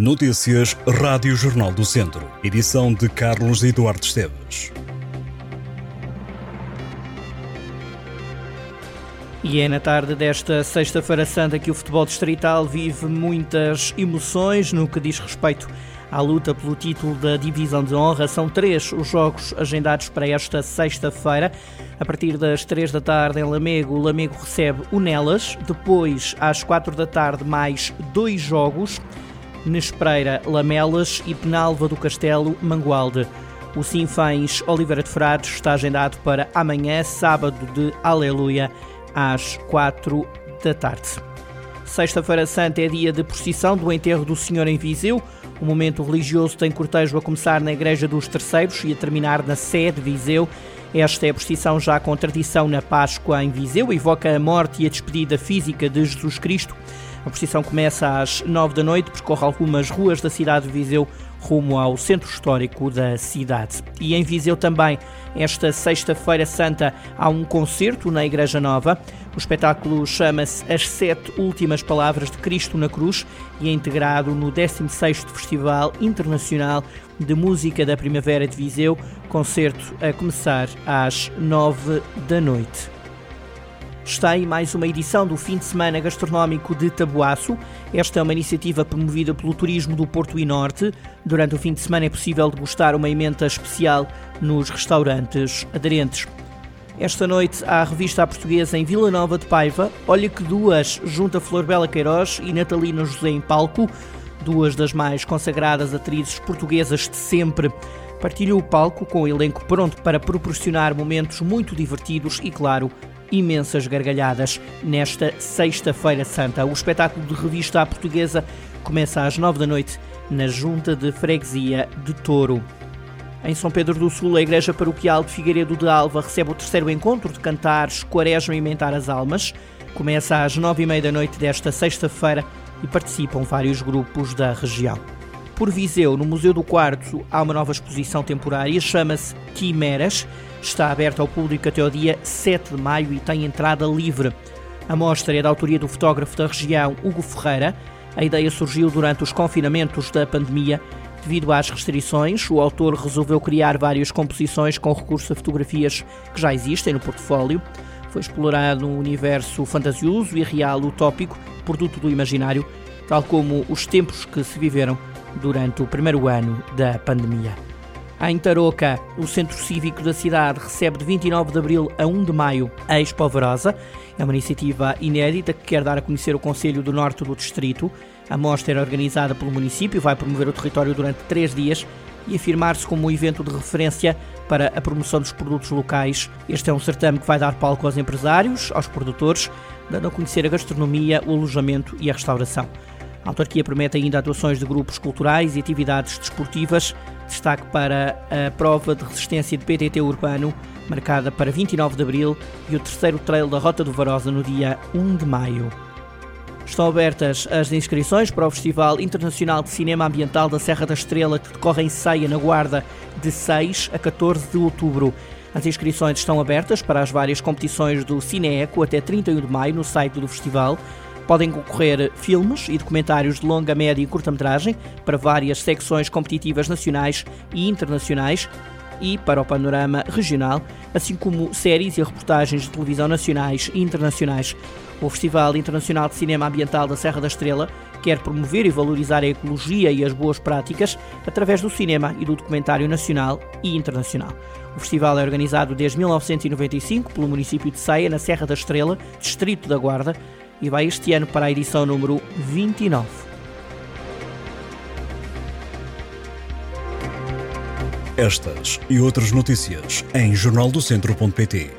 Notícias Rádio Jornal do Centro. Edição de Carlos Eduardo Esteves. E é na tarde desta Sexta-feira Santa que o futebol distrital vive muitas emoções no que diz respeito à luta pelo título da Divisão de Honra. São três os jogos agendados para esta sexta-feira. A partir das três da tarde em Lamego, o Lamego recebe o Nelas. Depois, às quatro da tarde, mais dois jogos. Nespreira, Lamelas e Penalva do Castelo, Mangualde. O Sinfãs Oliveira de Frades está agendado para amanhã, sábado de Aleluia, às quatro da tarde. Sexta-feira Santa é dia de procissão do enterro do Senhor em Viseu. O momento religioso tem cortejo a começar na Igreja dos Terceiros e a terminar na sede de Viseu. Esta é a procissão já com tradição na Páscoa em Viseu, evoca a morte e a despedida física de Jesus Cristo. A procissão começa às nove da noite, percorre algumas ruas da cidade de Viseu rumo ao centro histórico da cidade. E em Viseu também, esta sexta-feira santa, há um concerto na Igreja Nova. O espetáculo chama-se As Sete Últimas Palavras de Cristo na Cruz e é integrado no 16º Festival Internacional de Música da Primavera de Viseu, concerto a começar às nove da noite. Está aí mais uma edição do fim de semana gastronómico de Tabuaço. Esta é uma iniciativa promovida pelo Turismo do Porto e Norte. Durante o fim de semana é possível degustar uma emenda especial nos restaurantes aderentes. Esta noite há a revista à portuguesa em Vila Nova de Paiva. Olha que duas, junto a Flor Bela Queiroz e Natalina José em palco, duas das mais consagradas atrizes portuguesas de sempre. Partilham o palco com o elenco pronto para proporcionar momentos muito divertidos e, claro, imensas gargalhadas nesta Sexta-feira Santa. O espetáculo de revista à portuguesa começa às nove da noite na Junta de Freguesia de Touro. Em São Pedro do Sul, a Igreja Paroquial de Figueiredo de Alva recebe o terceiro encontro de cantares Quaresma e Mentar as Almas. Começa às nove e meia da noite desta sexta-feira e participam vários grupos da região. Por Viseu, no Museu do Quarto, há uma nova exposição temporária, chama-se Quimeras. Está aberta ao público até ao dia 7 de maio e tem entrada livre. A mostra é da autoria do fotógrafo da região, Hugo Ferreira. A ideia surgiu durante os confinamentos da pandemia. Devido às restrições, o autor resolveu criar várias composições com recurso a fotografias que já existem no portfólio. Foi explorado um universo fantasioso e real utópico, produto do imaginário, tal como os tempos que se viveram durante o primeiro ano da pandemia. Em Tarouca, o Centro Cívico da cidade recebe de 29 de abril a 1 de maio a Expo Verosa. É uma iniciativa inédita que quer dar a conhecer o Conselho do Norte do Distrito. A mostra é organizada pelo município, vai promover o território durante três dias e afirmar-se como um evento de referência para a promoção dos produtos locais. Este é um certame que vai dar palco aos empresários, aos produtores, dando a conhecer a gastronomia, o alojamento e a restauração. A autarquia promete ainda atuações de grupos culturais e atividades desportivas. Destaque para a prova de resistência de PTT urbano, marcada para 29 de abril, e o terceiro trail da Rota do Varosa no dia 1 de maio. Estão abertas as inscrições para o Festival Internacional de Cinema Ambiental da Serra da Estrela, que decorre em Ceia, na Guarda, de 6 a 14 de outubro. As inscrições estão abertas para as várias competições do Cineeco até 31 de maio no site do festival. Podem concorrer filmes e documentários de longa, média e curta-metragem para várias secções competitivas nacionais e internacionais e para o panorama regional, assim como séries e reportagens de televisão nacionais e internacionais. O Festival Internacional de Cinema Ambiental da Serra da Estrela quer promover e valorizar a ecologia e as boas práticas através do cinema e do documentário nacional e internacional. O festival é organizado desde 1995 pelo município de Ceia, na Serra da Estrela, distrito da Guarda, e vai este ano para a edição número 29. Estas e outras notícias em jornaldocentro.pt.